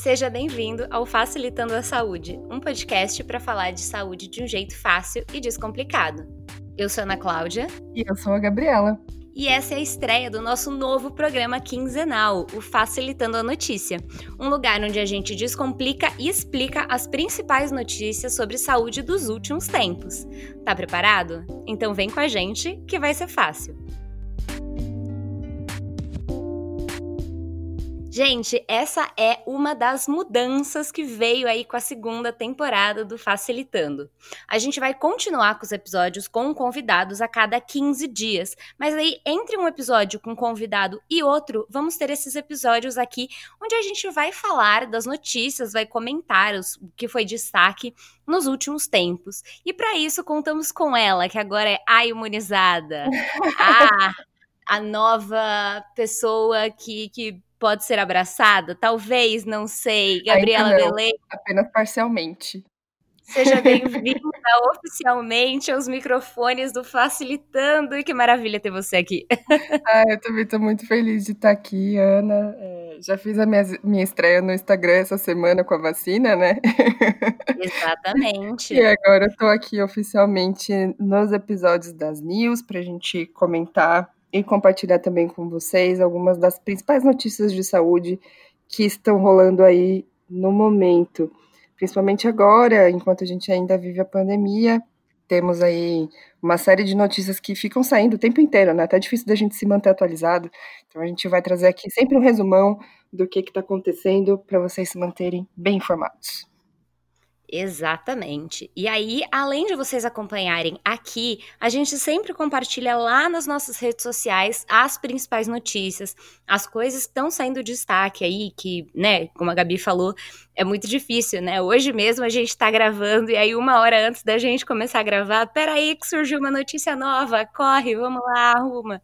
Seja bem-vindo ao Facilitando a Saúde, um podcast para falar de saúde de um jeito fácil e descomplicado. Eu sou Ana Cláudia. E eu sou a Gabriela. E essa é a estreia do nosso novo programa quinzenal, o Facilitando a Notícia, um lugar onde a gente descomplica e explica as principais notícias sobre saúde dos últimos tempos. Tá preparado? Então vem com a gente que vai ser fácil. Gente, essa é uma das mudanças que veio aí com a segunda temporada do Facilitando. A gente vai continuar com os episódios com convidados a cada 15 dias, mas aí entre um episódio com convidado e outro, vamos ter esses episódios aqui onde a gente vai falar das notícias, vai comentar os, o que foi destaque nos últimos tempos. E para isso contamos com ela, que agora é a imunizada. a, a nova pessoa que, que pode ser abraçada? Talvez, não sei. Gabriela Belém. Apenas parcialmente. Seja bem-vinda oficialmente aos microfones do Facilitando. E que maravilha ter você aqui. Ah, eu também estou muito feliz de estar aqui, Ana. É, já fiz a minha, minha estreia no Instagram essa semana com a vacina, né? Exatamente. e agora eu estou aqui oficialmente nos episódios das News para a gente comentar e compartilhar também com vocês algumas das principais notícias de saúde que estão rolando aí no momento. Principalmente agora, enquanto a gente ainda vive a pandemia, temos aí uma série de notícias que ficam saindo o tempo inteiro, né? Até difícil da gente se manter atualizado. Então a gente vai trazer aqui sempre um resumão do que está acontecendo para vocês se manterem bem informados. Exatamente. E aí, além de vocês acompanharem aqui, a gente sempre compartilha lá nas nossas redes sociais as principais notícias, as coisas que estão saindo destaque aí, que, né, como a Gabi falou, é muito difícil, né? Hoje mesmo a gente tá gravando e aí uma hora antes da gente começar a gravar, peraí que surgiu uma notícia nova, corre, vamos lá, arruma.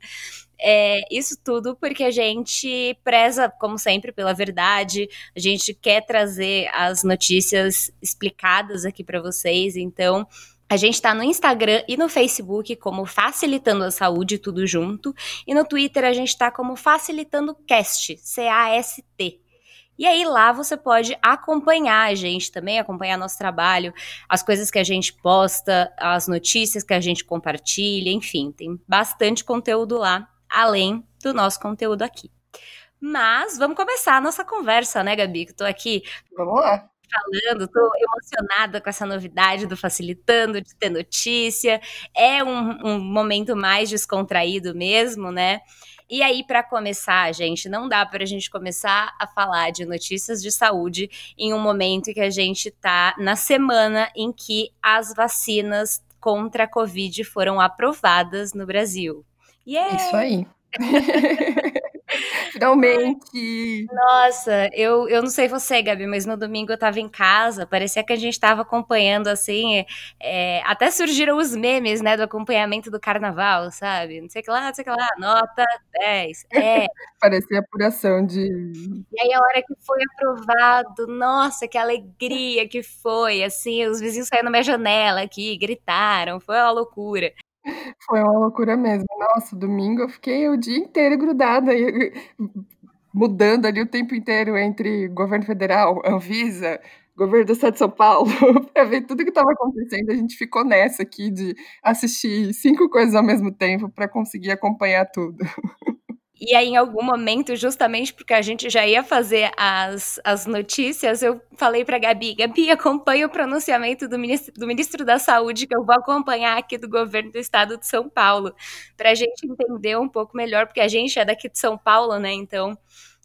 É, isso tudo porque a gente preza, como sempre, pela verdade, a gente quer trazer as notícias explicadas aqui para vocês, então. A gente está no Instagram e no Facebook como Facilitando a Saúde, tudo junto. E no Twitter a gente está como Facilitando Cast, C-A-S-T. E aí lá você pode acompanhar a gente também, acompanhar nosso trabalho, as coisas que a gente posta, as notícias que a gente compartilha, enfim, tem bastante conteúdo lá além do nosso conteúdo aqui. Mas vamos começar a nossa conversa, né, Gabi? Que tô aqui. Vamos lá. Falando, tô emocionada com essa novidade do Facilitando, de ter notícia. É um, um momento mais descontraído mesmo, né? E aí, para começar, gente, não dá para a gente começar a falar de notícias de saúde em um momento que a gente tá na semana em que as vacinas contra a Covid foram aprovadas no Brasil. Yeah! Isso aí. Finalmente! Nossa, eu, eu não sei você, Gabi, mas no domingo eu tava em casa, parecia que a gente tava acompanhando, assim, é, até surgiram os memes, né, do acompanhamento do carnaval, sabe? Não sei o que lá, não sei o que lá, nota 10, é. parecia apuração de... E aí a hora que foi aprovado, nossa, que alegria que foi, assim, os vizinhos saíram na minha janela aqui, gritaram, foi uma loucura. Foi uma loucura mesmo. Nossa, domingo eu fiquei o dia inteiro grudada, mudando ali o tempo inteiro entre governo federal, Anvisa, governo do estado de São Paulo, para ver tudo que estava acontecendo. A gente ficou nessa aqui de assistir cinco coisas ao mesmo tempo para conseguir acompanhar tudo. E aí, em algum momento, justamente porque a gente já ia fazer as, as notícias, eu falei para Gabi: Gabi, acompanha o pronunciamento do ministro, do ministro da Saúde, que eu vou acompanhar aqui do governo do estado de São Paulo, para a gente entender um pouco melhor, porque a gente é daqui de São Paulo, né? Então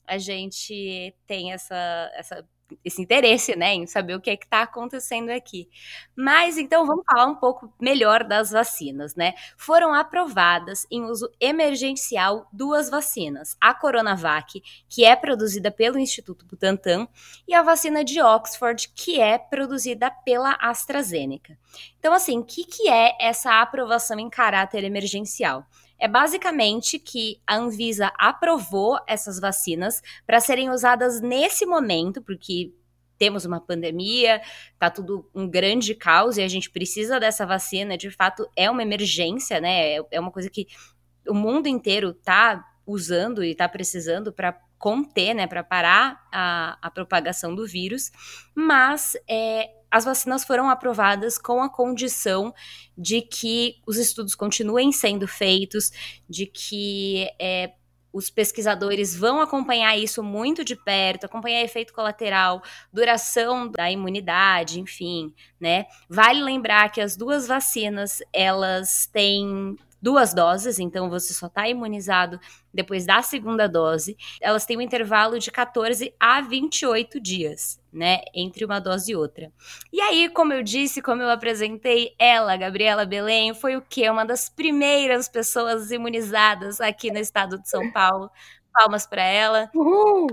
a gente tem essa, essa esse interesse, né, em saber o que é que está acontecendo aqui. Mas então vamos falar um pouco melhor das vacinas, né? Foram aprovadas em uso emergencial duas vacinas: a Coronavac, que é produzida pelo Instituto Butantan, e a vacina de Oxford, que é produzida pela AstraZeneca. Então, assim, o que, que é essa aprovação em caráter emergencial? É basicamente que a Anvisa aprovou essas vacinas para serem usadas nesse momento, porque temos uma pandemia, tá tudo um grande caos e a gente precisa dessa vacina, de fato é uma emergência, né? É uma coisa que o mundo inteiro tá usando e tá precisando para conter, né, para parar a, a propagação do vírus, mas é, as vacinas foram aprovadas com a condição de que os estudos continuem sendo feitos, de que é, os pesquisadores vão acompanhar isso muito de perto, acompanhar efeito colateral, duração da imunidade, enfim, né? Vale lembrar que as duas vacinas, elas têm duas doses, então você só está imunizado depois da segunda dose. Elas têm um intervalo de 14 a 28 dias, né, entre uma dose e outra. E aí, como eu disse, como eu apresentei, ela, Gabriela Belém, foi o quê? Uma das primeiras pessoas imunizadas aqui no estado de São Paulo. Palmas para ela. Uhul!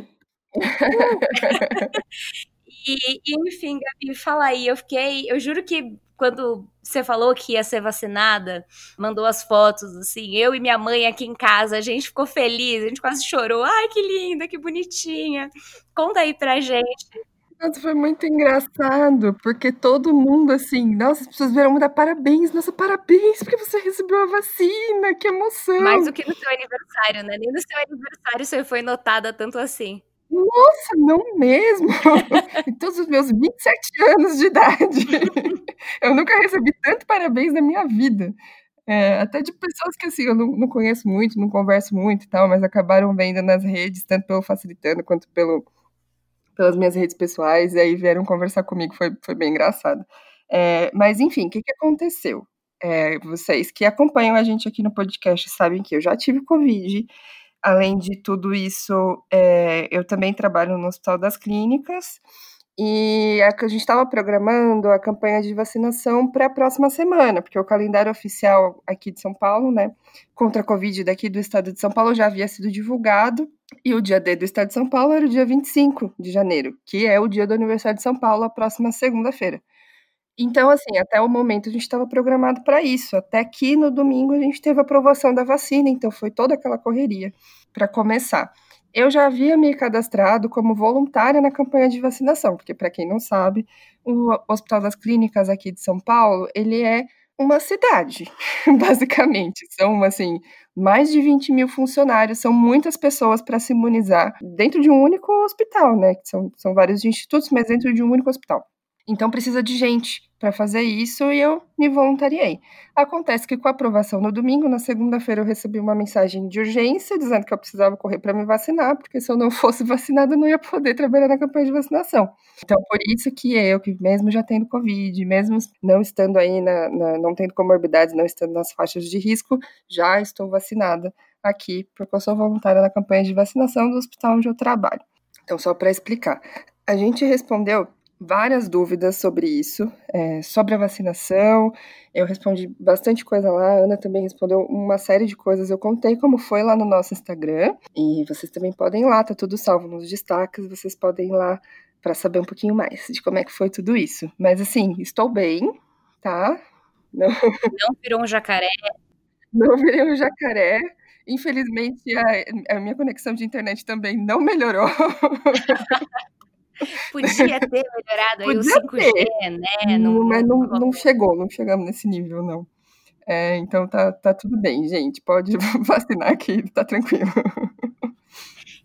e, e, enfim, Gabi, fala aí. Eu fiquei, eu juro que quando você falou que ia ser vacinada, mandou as fotos, assim, eu e minha mãe aqui em casa, a gente ficou feliz, a gente quase chorou. Ai, que linda, que bonitinha. Conta aí pra gente. Nossa, foi muito engraçado, porque todo mundo, assim, nossa, as pessoas vieram dar parabéns, nossa, parabéns, porque você recebeu a vacina, que emoção. Mais do que no seu aniversário, né? Nem no seu aniversário você foi notada tanto assim. Nossa, não mesmo! em todos os meus 27 anos de idade. eu nunca recebi tanto parabéns na minha vida. É, até de pessoas que assim, eu não, não, conheço muito, não converso muito e tal, mas acabaram vendo nas redes, tanto pelo Facilitando quanto pelo, pelas minhas redes pessoais, e aí vieram conversar comigo, foi, foi bem engraçado. É, mas enfim, o que, que aconteceu? É, vocês que acompanham a gente aqui no podcast sabem que eu já tive Covid, Além de tudo isso, é, eu também trabalho no Hospital das Clínicas e a, gente estava programando a campanha de vacinação para a próxima semana, porque o calendário oficial aqui de São Paulo, né, contra a Covid daqui do estado de São Paulo já havia sido divulgado e o dia D do estado de São Paulo era o dia 25 de janeiro, que é o dia do aniversário de São Paulo, a próxima segunda-feira. Então, assim, até o momento a gente estava programado para isso. Até que no domingo a gente teve a aprovação da vacina, então foi toda aquela correria para começar. Eu já havia me cadastrado como voluntária na campanha de vacinação, porque para quem não sabe, o Hospital das Clínicas aqui de São Paulo, ele é uma cidade, basicamente. São, assim, mais de 20 mil funcionários, são muitas pessoas para se imunizar dentro de um único hospital, né? São, são vários institutos, mas dentro de um único hospital. Então precisa de gente para fazer isso e eu me voluntariei. Acontece que com a aprovação no domingo, na segunda-feira eu recebi uma mensagem de urgência dizendo que eu precisava correr para me vacinar, porque se eu não fosse vacinada eu não ia poder trabalhar na campanha de vacinação. Então por isso que eu, que mesmo já tendo Covid, mesmo não estando aí, na, na não tendo comorbidades, não estando nas faixas de risco, já estou vacinada aqui, porque eu sou voluntária na campanha de vacinação do hospital onde eu trabalho. Então, só para explicar, a gente respondeu várias dúvidas sobre isso, é, sobre a vacinação. Eu respondi bastante coisa lá, a Ana também respondeu uma série de coisas. Eu contei como foi lá no nosso Instagram e vocês também podem ir lá, tá tudo salvo nos destaques, vocês podem ir lá para saber um pouquinho mais de como é que foi tudo isso. Mas assim, estou bem, tá? Não, não virou um jacaré. Não virei um jacaré. Infelizmente, a, a minha conexão de internet também não melhorou. Podia ter melhorado aí o 5G, ter. né? Não, mas não, não chegou, não chegamos nesse nível, não. É, então tá, tá tudo bem, gente. Pode vacinar aqui, tá tranquilo.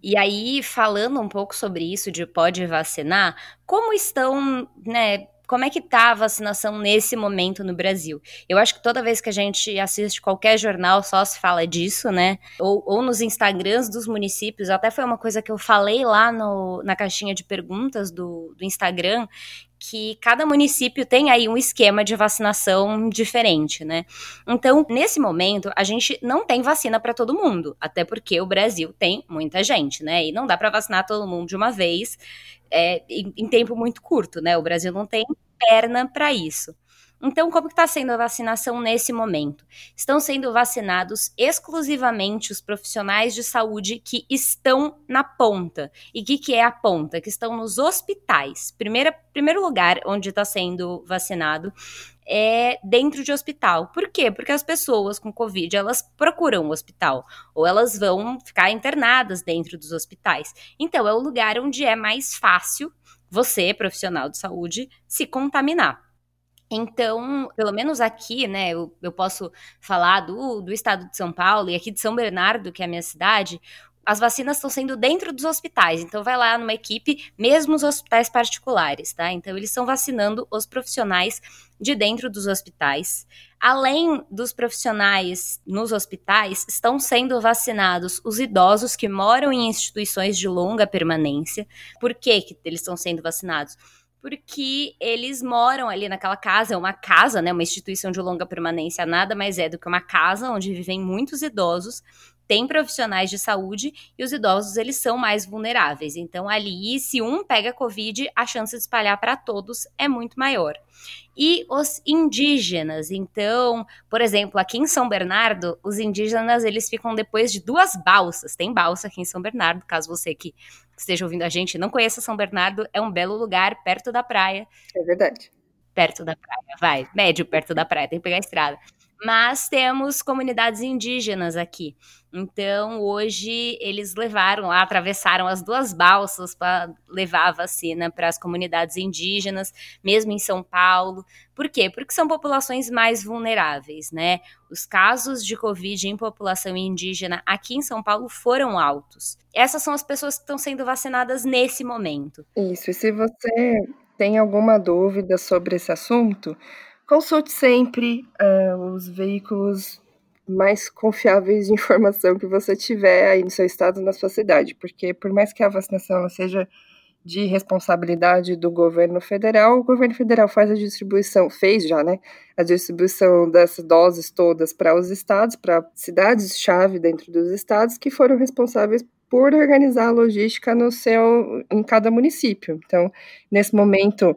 E aí, falando um pouco sobre isso de pode vacinar, como estão, né, como é que tá a vacinação nesse momento no Brasil? Eu acho que toda vez que a gente assiste qualquer jornal só se fala disso, né? Ou, ou nos Instagrams dos municípios, até foi uma coisa que eu falei lá no, na caixinha de perguntas do, do Instagram, que cada município tem aí um esquema de vacinação diferente, né? Então, nesse momento, a gente não tem vacina para todo mundo, até porque o Brasil tem muita gente, né? E não dá para vacinar todo mundo de uma vez é, em, em tempo muito curto, né? O Brasil não tem perna para isso. Então, como está sendo a vacinação nesse momento? Estão sendo vacinados exclusivamente os profissionais de saúde que estão na ponta. E o que, que, é a ponta? Que estão nos hospitais. Primeira, primeiro lugar onde está sendo vacinado é dentro de hospital. Por quê? Porque as pessoas com Covid, elas procuram o hospital. Ou elas vão ficar internadas dentro dos hospitais. Então, é o lugar onde é mais fácil você, profissional de saúde, se contaminar. Então, pelo menos aqui, né, eu, eu posso falar do, do estado de São Paulo e aqui de São Bernardo, que é a minha cidade, as vacinas estão sendo dentro dos hospitais. Então, vai lá numa equipe, mesmo os hospitais particulares, tá? Então, eles estão vacinando os profissionais de dentro dos hospitais. Além dos profissionais nos hospitais, estão sendo vacinados os idosos que moram em instituições de longa permanência. Por que, que eles estão sendo vacinados? porque eles moram ali naquela casa, é uma casa, né, uma instituição de longa permanência, nada mais é do que uma casa onde vivem muitos idosos tem profissionais de saúde e os idosos eles são mais vulneráveis. Então ali, se um pega covid, a chance de espalhar para todos é muito maior. E os indígenas, então, por exemplo, aqui em São Bernardo, os indígenas eles ficam depois de duas balsas. Tem balsa aqui em São Bernardo, caso você que esteja ouvindo a gente não conheça São Bernardo, é um belo lugar perto da praia. É verdade. Perto da praia, vai, médio perto da praia, tem que pegar a estrada mas temos comunidades indígenas aqui. Então, hoje eles levaram lá, atravessaram as duas balsas para levar a vacina para as comunidades indígenas, mesmo em São Paulo. Por quê? Porque são populações mais vulneráveis, né? Os casos de Covid em população indígena aqui em São Paulo foram altos. Essas são as pessoas que estão sendo vacinadas nesse momento. Isso, e se você tem alguma dúvida sobre esse assunto, Consulte sempre uh, os veículos mais confiáveis de informação que você tiver aí no seu estado, na sua cidade, porque por mais que a vacinação seja de responsabilidade do governo federal, o governo federal faz a distribuição, fez já, né, a distribuição dessas doses todas para os estados, para cidades-chave dentro dos estados, que foram responsáveis por organizar a logística no seu, em cada município. Então, nesse momento,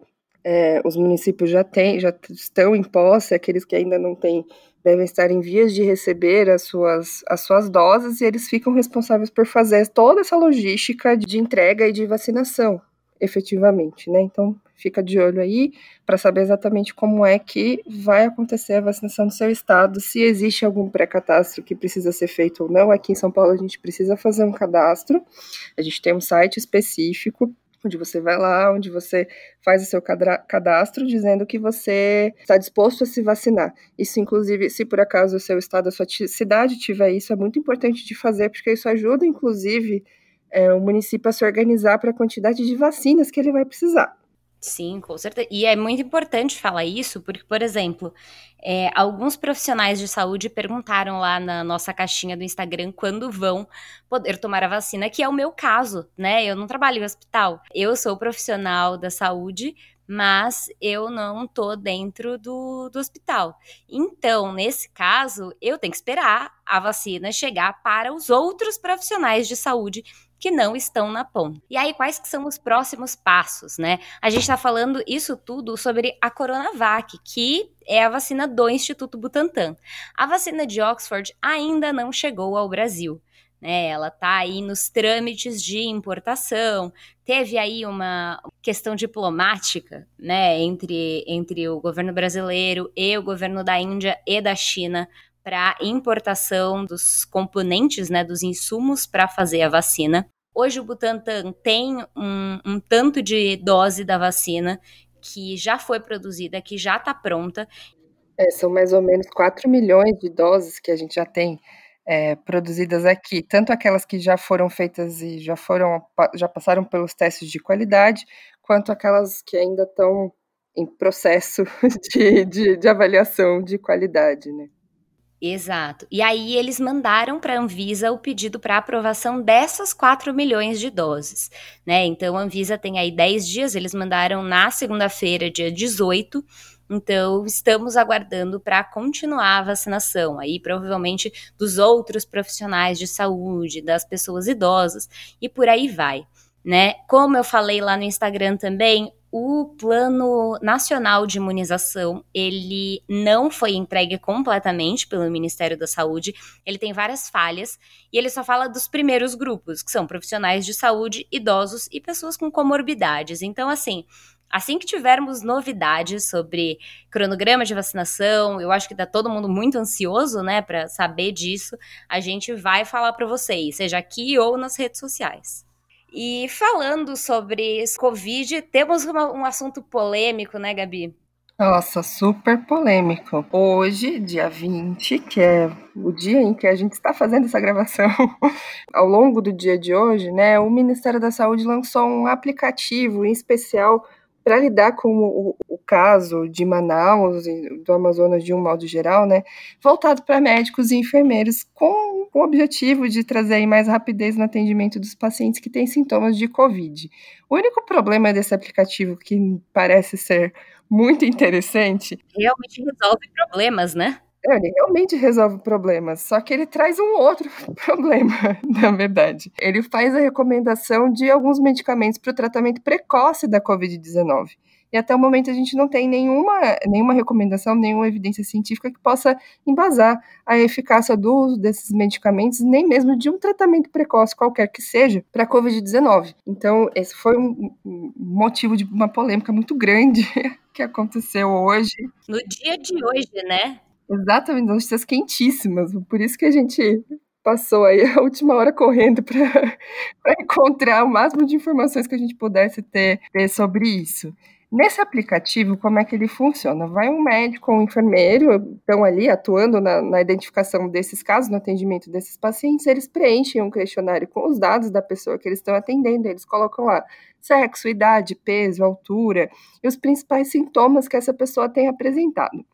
é, os municípios já têm, já estão em posse, aqueles que ainda não têm devem estar em vias de receber as suas, as suas doses e eles ficam responsáveis por fazer toda essa logística de entrega e de vacinação, efetivamente, né? Então, fica de olho aí para saber exatamente como é que vai acontecer a vacinação no seu estado, se existe algum pré-cadastro que precisa ser feito ou não. Aqui em São Paulo a gente precisa fazer um cadastro, a gente tem um site específico onde você vai lá, onde você faz o seu cadastro dizendo que você está disposto a se vacinar. Isso, inclusive, se por acaso o seu estado, a sua cidade tiver isso, é muito importante de fazer, porque isso ajuda, inclusive, é, o município a se organizar para a quantidade de vacinas que ele vai precisar. Sim, com certeza. E é muito importante falar isso, porque, por exemplo, é, alguns profissionais de saúde perguntaram lá na nossa caixinha do Instagram quando vão poder tomar a vacina, que é o meu caso, né? Eu não trabalho em hospital. Eu sou profissional da saúde, mas eu não tô dentro do, do hospital. Então, nesse caso, eu tenho que esperar a vacina chegar para os outros profissionais de saúde que não estão na ponta. E aí, quais que são os próximos passos, né? A gente está falando isso tudo sobre a Coronavac, que é a vacina do Instituto Butantan. A vacina de Oxford ainda não chegou ao Brasil. Né, ela está aí nos trâmites de importação. Teve aí uma questão diplomática, né, entre, entre o governo brasileiro e o governo da Índia e da China para importação dos componentes, né, dos insumos para fazer a vacina. Hoje o Butantan tem um, um tanto de dose da vacina que já foi produzida, que já está pronta. É, são mais ou menos 4 milhões de doses que a gente já tem é, produzidas aqui, tanto aquelas que já foram feitas e já foram já passaram pelos testes de qualidade, quanto aquelas que ainda estão em processo de, de, de avaliação de qualidade, né? Exato. E aí eles mandaram para a Anvisa o pedido para aprovação dessas 4 milhões de doses, né? Então a Anvisa tem aí 10 dias, eles mandaram na segunda-feira, dia 18. Então, estamos aguardando para continuar a vacinação, aí provavelmente dos outros profissionais de saúde, das pessoas idosas e por aí vai, né? Como eu falei lá no Instagram também, o Plano Nacional de Imunização, ele não foi entregue completamente pelo Ministério da Saúde, ele tem várias falhas, e ele só fala dos primeiros grupos, que são profissionais de saúde, idosos e pessoas com comorbidades. Então, assim, assim que tivermos novidades sobre cronograma de vacinação, eu acho que tá todo mundo muito ansioso, né, para saber disso, a gente vai falar para vocês, seja aqui ou nas redes sociais. E falando sobre Covid, temos uma, um assunto polêmico, né, Gabi? Nossa, super polêmico. Hoje, dia 20, que é o dia em que a gente está fazendo essa gravação, ao longo do dia de hoje, né, o Ministério da Saúde lançou um aplicativo em especial para lidar com o, o, caso de Manaus do Amazonas de um modo geral, né, voltado para médicos e enfermeiros com o objetivo de trazer mais rapidez no atendimento dos pacientes que têm sintomas de Covid. O único problema desse aplicativo que parece ser muito interessante. Realmente resolve problemas, né? É, ele realmente resolve problemas, só que ele traz um outro problema, na verdade. Ele faz a recomendação de alguns medicamentos para o tratamento precoce da Covid-19. E até o momento a gente não tem nenhuma, nenhuma recomendação, nenhuma evidência científica que possa embasar a eficácia do uso desses medicamentos, nem mesmo de um tratamento precoce qualquer que seja para a Covid-19. Então, esse foi um motivo de uma polêmica muito grande que aconteceu hoje. No dia de hoje, né? Exatamente, notícias quentíssimas. Por isso que a gente passou aí a última hora correndo para encontrar o máximo de informações que a gente pudesse ter, ter, sobre isso. Nesse aplicativo, como é que ele funciona? Vai um médico ou um enfermeiro, estão ali atuando na, na, identificação desses casos, no atendimento desses pacientes, eles preenchem um questionário com os dados da pessoa que eles estão atendendo, eles colocam lá sexo, idade, peso, altura e os principais sintomas que essa pessoa tem apresentado.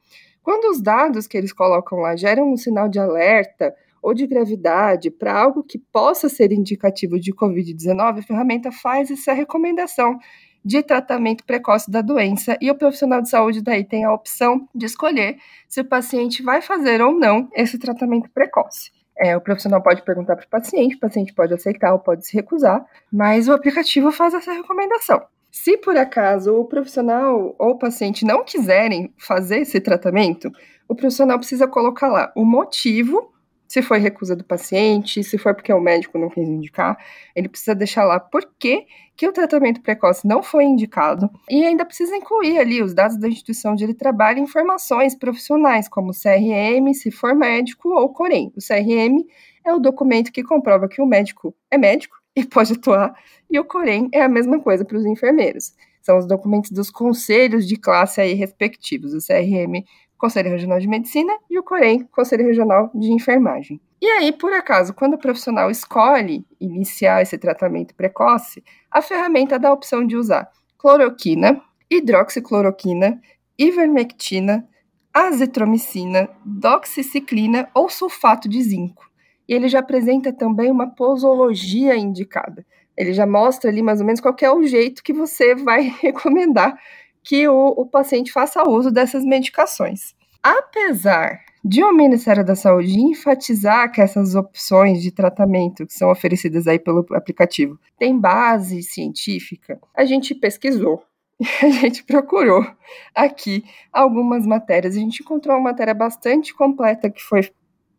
Quando os dados que eles colocam lá geram um sinal de alerta ou de gravidade para algo que possa ser indicativo de Covid-19, a ferramenta faz essa recomendação de tratamento precoce da doença e o profissional de saúde daí tem a opção de escolher se o paciente vai fazer ou não esse tratamento precoce. É, o profissional pode perguntar para o paciente, o paciente pode aceitar ou pode se recusar, mas o aplicativo faz essa recomendação. Se por acaso o profissional ou o paciente não quiserem fazer esse tratamento, o profissional precisa colocar lá o motivo, se foi recusa do paciente, se for porque o médico não quis indicar, ele precisa deixar lá por que, que o tratamento precoce não foi indicado e ainda precisa incluir ali os dados da instituição onde ele trabalha e informações profissionais, como CRM, se for médico, ou COREM. O CRM é o documento que comprova que o médico é médico e pode atuar, e o COREM é a mesma coisa para os enfermeiros. São os documentos dos conselhos de classe aí respectivos, o CRM, Conselho Regional de Medicina, e o COREM, Conselho Regional de Enfermagem. E aí, por acaso, quando o profissional escolhe iniciar esse tratamento precoce, a ferramenta dá a opção de usar cloroquina, hidroxicloroquina, ivermectina, azitromicina, doxiciclina ou sulfato de zinco e ele já apresenta também uma posologia indicada. Ele já mostra ali mais ou menos qual é o jeito que você vai recomendar que o, o paciente faça uso dessas medicações. Apesar de o Ministério da Saúde enfatizar que essas opções de tratamento que são oferecidas aí pelo aplicativo têm base científica, a gente pesquisou, a gente procurou aqui algumas matérias. A gente encontrou uma matéria bastante completa que foi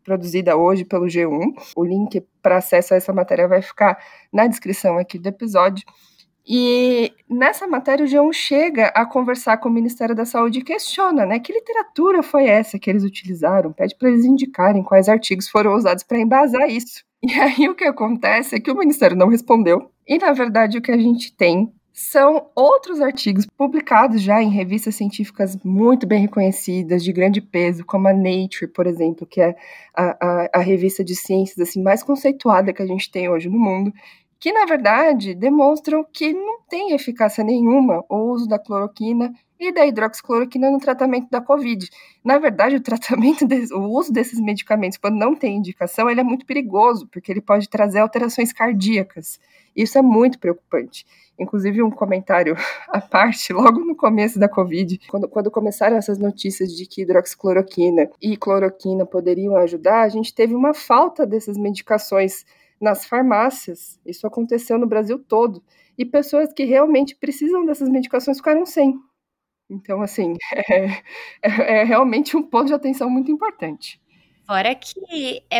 produzida hoje pelo G1. O link para acesso a essa matéria vai ficar na descrição aqui do episódio. E nessa matéria o G1 chega a conversar com o Ministério da Saúde e questiona, né, que literatura foi essa que eles utilizaram? Pede para eles indicarem quais artigos foram usados para embasar isso. E aí o que acontece é que o Ministério não respondeu. E na verdade o que a gente tem são outros artigos publicados já em revistas científicas muito bem reconhecidas, de grande peso, como a Nature, por exemplo, que é a, a, a, revista de ciências assim mais conceituada que a gente tem hoje no mundo, que na verdade demonstram que não tem eficácia nenhuma o uso da cloroquina e da hidroxicloroquina no tratamento da Covid. Na verdade, o tratamento, o uso desses medicamentos, quando não tem indicação, ele é muito perigoso, porque ele pode trazer alterações cardíacas. Isso é muito preocupante. Inclusive, um comentário à parte, logo no começo da Covid, quando, quando começaram essas notícias de que hidroxicloroquina e cloroquina poderiam ajudar, a gente teve uma falta dessas medicações nas farmácias. Isso aconteceu no Brasil todo. E pessoas que realmente precisam dessas medicações ficaram sem. Então, assim, é, é, é realmente um ponto de atenção muito importante. Fora que é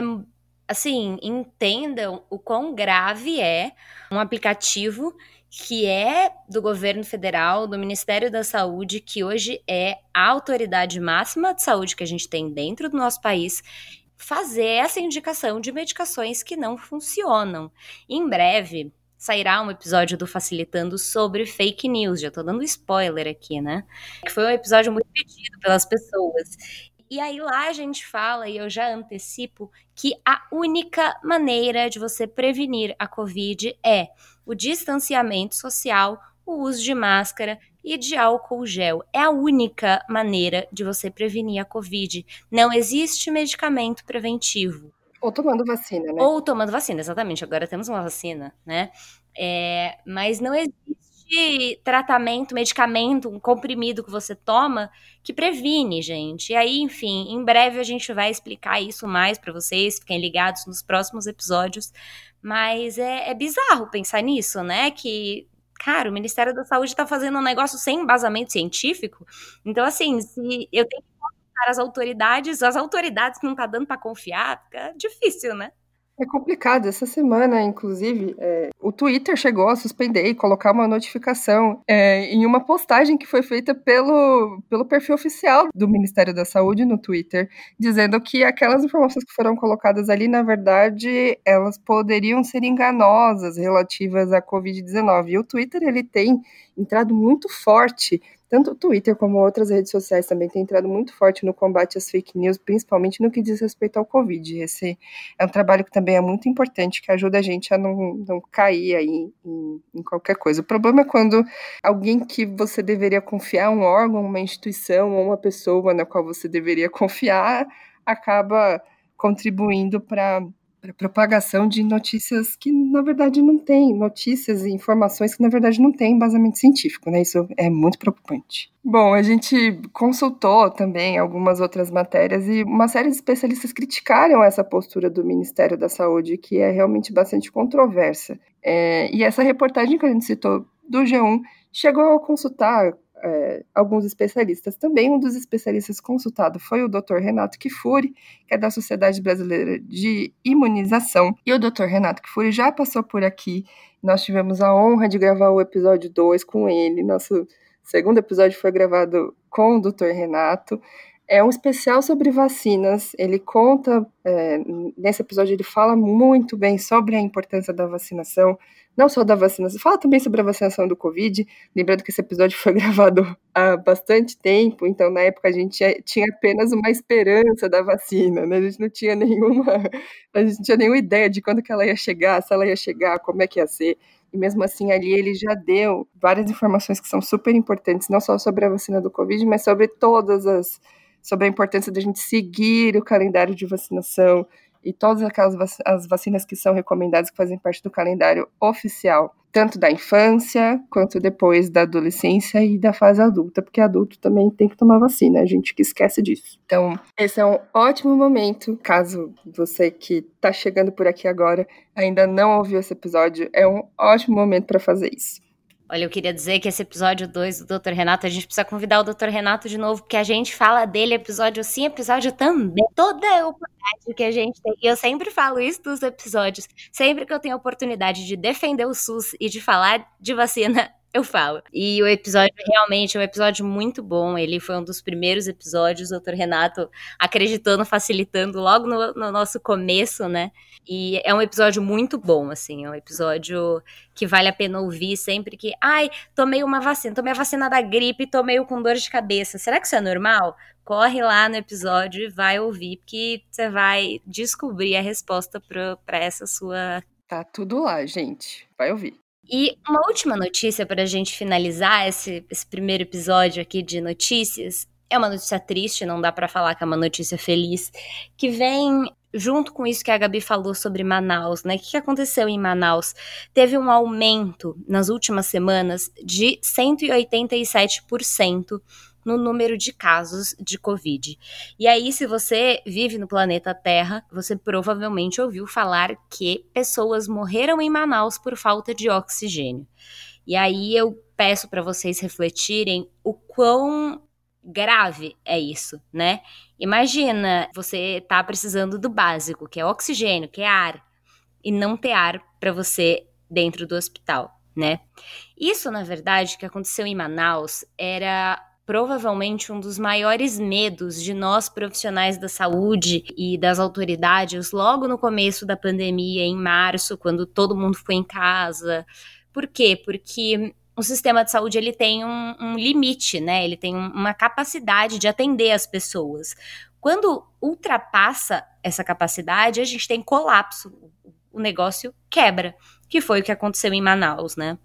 assim, entendam o quão grave é um aplicativo que é do governo federal, do Ministério da Saúde, que hoje é a autoridade máxima de saúde que a gente tem dentro do nosso país, fazer essa indicação de medicações que não funcionam. Em breve, sairá um episódio do Facilitando sobre fake news. Já tô dando spoiler aqui, né? Que foi um episódio muito pedido pelas pessoas. E aí lá a gente fala, e eu já antecipo, que a única maneira de você prevenir a Covid é o distanciamento social, o uso de máscara e de álcool gel. É a única maneira de você prevenir a Covid. Não existe medicamento preventivo. Ou tomando vacina, né? Ou tomando vacina, exatamente. Agora temos uma vacina, né? É, mas não existe tratamento, medicamento, um comprimido que você toma que previne, gente. E aí, enfim, em breve a gente vai explicar isso mais para vocês, fiquem ligados nos próximos episódios. Mas é, é bizarro pensar nisso, né? Que cara, o Ministério da Saúde está fazendo um negócio sem embasamento científico. Então, assim, se eu tenho para as autoridades, as autoridades que não tá dando para confiar, fica difícil, né? É complicado. Essa semana, inclusive, é, o Twitter chegou a suspender e colocar uma notificação é, em uma postagem que foi feita pelo, pelo perfil oficial do Ministério da Saúde no Twitter, dizendo que aquelas informações que foram colocadas ali, na verdade, elas poderiam ser enganosas relativas à Covid-19. E o Twitter ele tem entrado muito forte tanto o Twitter como outras redes sociais também têm entrado muito forte no combate às fake news, principalmente no que diz respeito ao Covid. Esse é um trabalho que também é muito importante, que ajuda a gente a não, não cair aí em, em qualquer coisa. O problema é quando alguém que você deveria confiar, um órgão, uma instituição ou uma pessoa na qual você deveria confiar, acaba contribuindo para para propagação de notícias que na verdade não tem, notícias e informações que na verdade não têm embasamento científico, né? Isso é muito preocupante. Bom, a gente consultou também algumas outras matérias e uma série de especialistas criticaram essa postura do Ministério da Saúde, que é realmente bastante controversa. É, e essa reportagem que a gente citou do G1 chegou a consultar é, alguns especialistas. Também um dos especialistas consultado foi o Dr. Renato Kifuri, que é da Sociedade Brasileira de Imunização. E o Dr. Renato Kifuri já passou por aqui. Nós tivemos a honra de gravar o episódio 2 com ele. Nosso segundo episódio foi gravado com o Dr. Renato. É um especial sobre vacinas. Ele conta, é, nesse episódio, ele fala muito bem sobre a importância da vacinação, não só da vacinação, fala também sobre a vacinação do Covid. Lembrando que esse episódio foi gravado há bastante tempo, então na época a gente tinha apenas uma esperança da vacina, né? A gente não tinha nenhuma, a gente não tinha nenhuma ideia de quando que ela ia chegar, se ela ia chegar, como é que ia ser. E mesmo assim, ali ele já deu várias informações que são super importantes, não só sobre a vacina do Covid, mas sobre todas as. sobre a importância da gente seguir o calendário de vacinação, e todas aquelas vac as vacinas que são recomendadas que fazem parte do calendário oficial, tanto da infância quanto depois da adolescência e da fase adulta, porque adulto também tem que tomar vacina, a gente que esquece disso. Então, esse é um ótimo momento, caso você que está chegando por aqui agora ainda não ouviu esse episódio, é um ótimo momento para fazer isso. Olha, eu queria dizer que esse episódio 2 do Dr. Renato, a gente precisa convidar o Dr. Renato de novo, porque a gente fala dele episódio sim, episódio também. Toda a oportunidade que a gente tem, e eu sempre falo isso dos episódios, sempre que eu tenho a oportunidade de defender o SUS e de falar de vacina, eu falo. E o episódio realmente é um episódio muito bom. Ele foi um dos primeiros episódios, o Dr. Renato acreditando, facilitando logo no, no, nosso começo, né? E é um episódio muito bom, assim. É um episódio que vale a pena ouvir sempre que. Ai, tomei uma vacina, tomei a vacina da gripe, tomei com dor de cabeça. Será que isso é normal? Corre lá no episódio e vai ouvir, porque você vai descobrir a resposta para essa sua. Tá tudo lá, gente. Vai ouvir. E uma última notícia para a gente finalizar esse, esse primeiro episódio aqui de notícias. É uma notícia triste, não dá para falar que é uma notícia feliz, que vem junto com isso que a Gabi falou sobre Manaus, né? O que aconteceu em Manaus? Teve um aumento nas últimas semanas de 187% no número de casos de Covid. E aí, se você vive no planeta Terra, você provavelmente ouviu falar que pessoas morreram em Manaus por falta de oxigênio. E aí eu peço para vocês refletirem o quão grave é isso, né? Imagina você tá precisando do básico, que é oxigênio, que é ar, e não ter ar para você dentro do hospital, né? Isso, na verdade, que aconteceu em Manaus era provavelmente um dos maiores medos de nós profissionais da saúde e das autoridades logo no começo da pandemia, em março, quando todo mundo foi em casa. Por quê? Porque o sistema de saúde ele tem um, um limite, né? Ele tem uma capacidade de atender as pessoas. Quando ultrapassa essa capacidade, a gente tem colapso. O negócio quebra, que foi o que aconteceu em Manaus, né?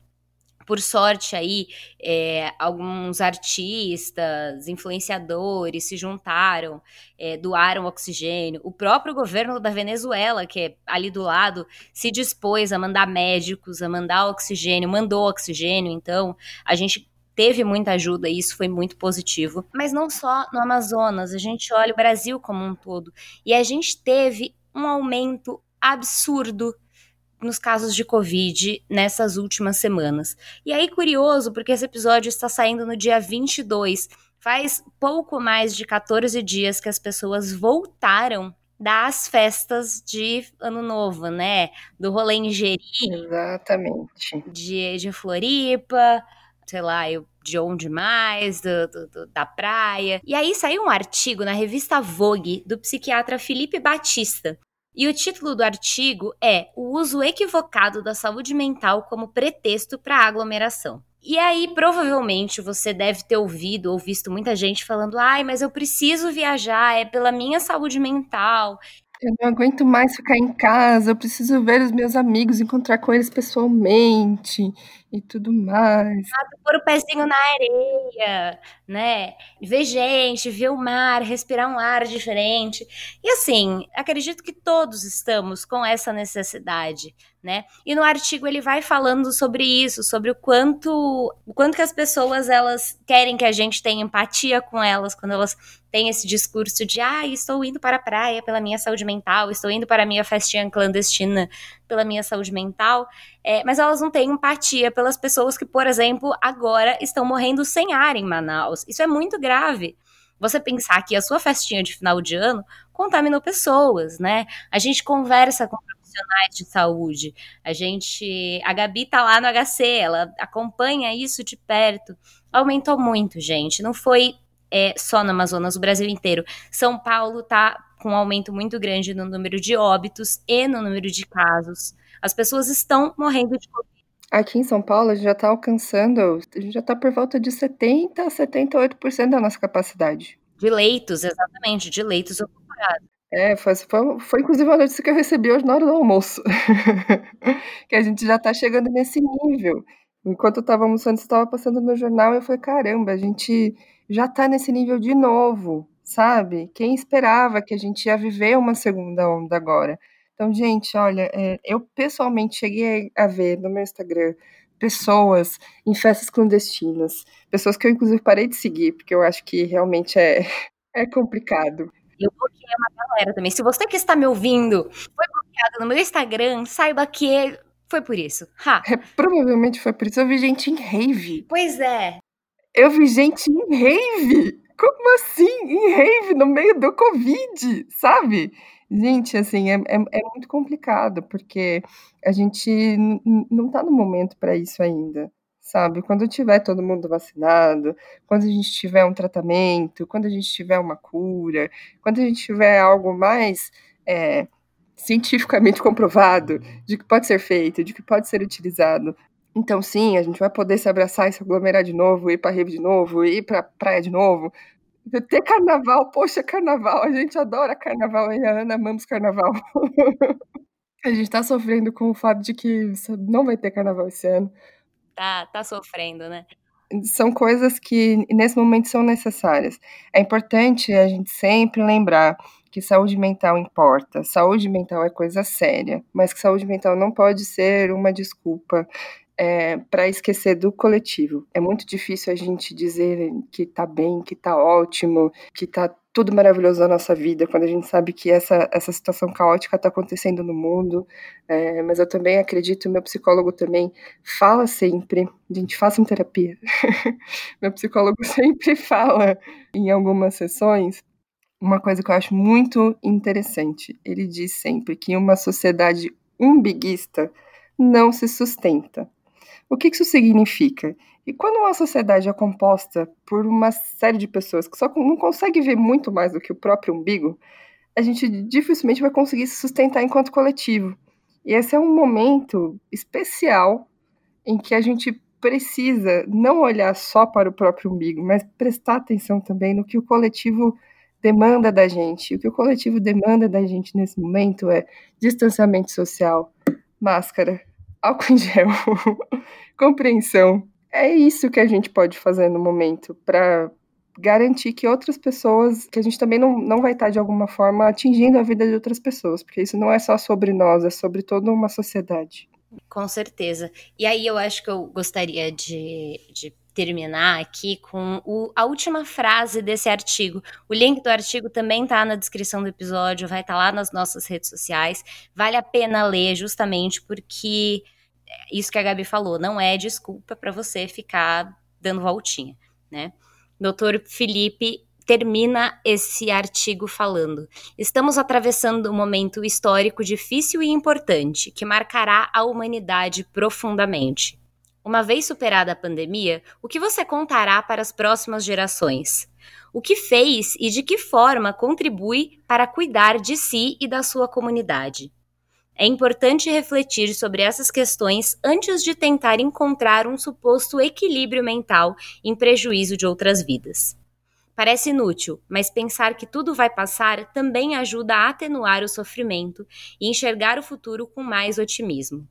Por sorte aí, é, alguns artistas, influenciadores se juntaram, é, doaram oxigênio. O próprio governo da Venezuela, que é ali do lado, se dispôs a mandar médicos, a mandar oxigênio, mandou oxigênio. Então, a gente teve muita ajuda e isso foi muito positivo. Mas não só no Amazonas, a gente olha o Brasil como um todo. E a gente teve um aumento absurdo nos casos de Covid nessas últimas semanas. E aí, curioso, porque esse episódio está saindo no dia 22. Faz pouco mais de 14 dias que as pessoas voltaram das festas de Ano Novo, né? Do rolê em Jeri. Exatamente. De, de Floripa, sei lá, eu, de onde mais, do, do, do, da praia. E aí saiu um artigo na revista Vogue do psiquiatra Felipe Batista, e o título do artigo é O uso equivocado da saúde mental como pretexto para aglomeração. E aí, provavelmente, você deve ter ouvido ou visto muita gente falando: ai, mas eu preciso viajar, é pela minha saúde mental. Eu não aguento mais ficar em casa, eu preciso ver os meus amigos, encontrar com eles pessoalmente e tudo mais. Ah, pôr o pezinho na areia, né? Ver gente, ver o mar, respirar um ar diferente. E assim, acredito que todos estamos com essa necessidade, né? E no artigo ele vai falando sobre isso, sobre o quanto, o quanto que as pessoas elas querem que a gente tenha empatia com elas quando elas têm esse discurso de ah, estou indo para a praia pela minha saúde mental, estou indo para a minha festinha clandestina pela minha saúde mental, é, mas elas não têm empatia pelas pessoas que, por exemplo, agora estão morrendo sem ar em Manaus. Isso é muito grave. Você pensar que a sua festinha de final de ano contaminou pessoas, né? A gente conversa com profissionais de saúde. A gente, a Gabi tá lá no HC, ela acompanha isso de perto. Aumentou muito, gente. Não foi é, só no Amazonas, o Brasil inteiro. São Paulo tá com um aumento muito grande no número de óbitos e no número de casos. As pessoas estão morrendo de Covid. Aqui em São Paulo, a gente já está alcançando, a gente já está por volta de 70% a 78% da nossa capacidade. De leitos, exatamente, de leitos ocupados. É, foi, foi, foi, inclusive a notícia que eu recebi hoje na hora do almoço. que a gente já está chegando nesse nível. Enquanto eu estava almoçando, estava passando no jornal e eu falei, caramba, a gente já está nesse nível de novo, sabe? Quem esperava que a gente ia viver uma segunda onda agora? Então, gente, olha, é, eu pessoalmente cheguei a ver no meu Instagram pessoas em festas clandestinas, pessoas que eu inclusive parei de seguir, porque eu acho que realmente é, é complicado. Eu bloqueei uma galera também. Se você que está me ouvindo foi bloqueado no meu Instagram, saiba que foi por isso. É, provavelmente foi por isso. Eu vi gente em rave. Pois é. Eu vi gente em rave. Como assim? Em rave no meio do Covid, sabe? Gente, assim, é, é, é muito complicado, porque a gente não tá no momento para isso ainda, sabe? Quando tiver todo mundo vacinado, quando a gente tiver um tratamento, quando a gente tiver uma cura, quando a gente tiver algo mais é, cientificamente comprovado de que pode ser feito, de que pode ser utilizado. Então, sim, a gente vai poder se abraçar e se aglomerar de novo, ir para rave de novo, ir para praia de novo, ter carnaval, poxa, carnaval, a gente adora carnaval, e a Ana amamos carnaval. a gente tá sofrendo com o fato de que não vai ter carnaval esse ano. Tá, tá sofrendo, né? São coisas que nesse momento são necessárias. É importante a gente sempre lembrar que saúde mental importa. Saúde mental é coisa séria, mas que saúde mental não pode ser uma desculpa é, para esquecer do coletivo. É muito difícil a gente dizer que tá bem, que tá ótimo, que tá tudo maravilhoso na nossa vida, quando a gente sabe que essa, essa situação caótica está acontecendo no mundo. É, mas eu também acredito, meu psicólogo também fala sempre, gente, façam terapia. meu psicólogo sempre fala em algumas sessões uma coisa que eu acho muito interessante. Ele diz sempre que uma sociedade umbiguista não se sustenta. O que isso significa? E quando uma sociedade é composta por uma série de pessoas que só não consegue ver muito mais do que o próprio umbigo, a gente dificilmente vai conseguir se sustentar enquanto coletivo. E esse é um momento especial em que a gente precisa não olhar só para o próprio umbigo, mas prestar atenção também no que o coletivo demanda da gente. O que o coletivo demanda da gente nesse momento é distanciamento social, máscara, álcool em gel, compreensão. É isso que a gente pode fazer no momento para garantir que outras pessoas, que a gente também não, não vai estar de alguma forma atingindo a vida de outras pessoas, porque isso não é só sobre nós, é sobre toda uma sociedade. Com certeza. E aí eu acho que eu gostaria de, de terminar aqui com o, a última frase desse artigo. O link do artigo também está na descrição do episódio, vai estar tá lá nas nossas redes sociais. Vale a pena ler, justamente porque isso que a Gabi falou, não é desculpa para você ficar dando voltinha, né? Doutor Felipe termina esse artigo falando: Estamos atravessando um momento histórico difícil e importante que marcará a humanidade profundamente. Uma vez superada a pandemia, o que você contará para as próximas gerações? O que fez e de que forma contribui para cuidar de si e da sua comunidade? É importante refletir sobre essas questões antes de tentar encontrar um suposto equilíbrio mental em prejuízo de outras vidas. Parece inútil, mas pensar que tudo vai passar também ajuda a atenuar o sofrimento e enxergar o futuro com mais otimismo.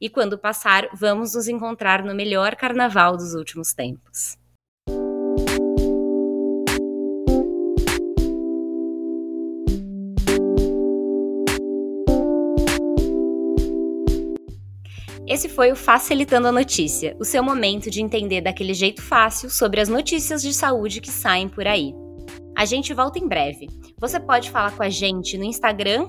E quando passar, vamos nos encontrar no melhor carnaval dos últimos tempos. Esse foi o Facilitando a Notícia, o seu momento de entender daquele jeito fácil sobre as notícias de saúde que saem por aí. A gente volta em breve. Você pode falar com a gente no Instagram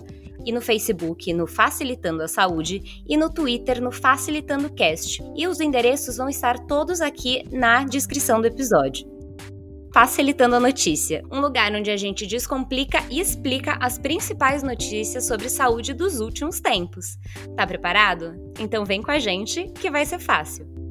e no Facebook no Facilitando a Saúde e no Twitter no Facilitando Cast. E os endereços vão estar todos aqui na descrição do episódio. Facilitando a Notícia, um lugar onde a gente descomplica e explica as principais notícias sobre saúde dos últimos tempos. Tá preparado? Então vem com a gente que vai ser fácil.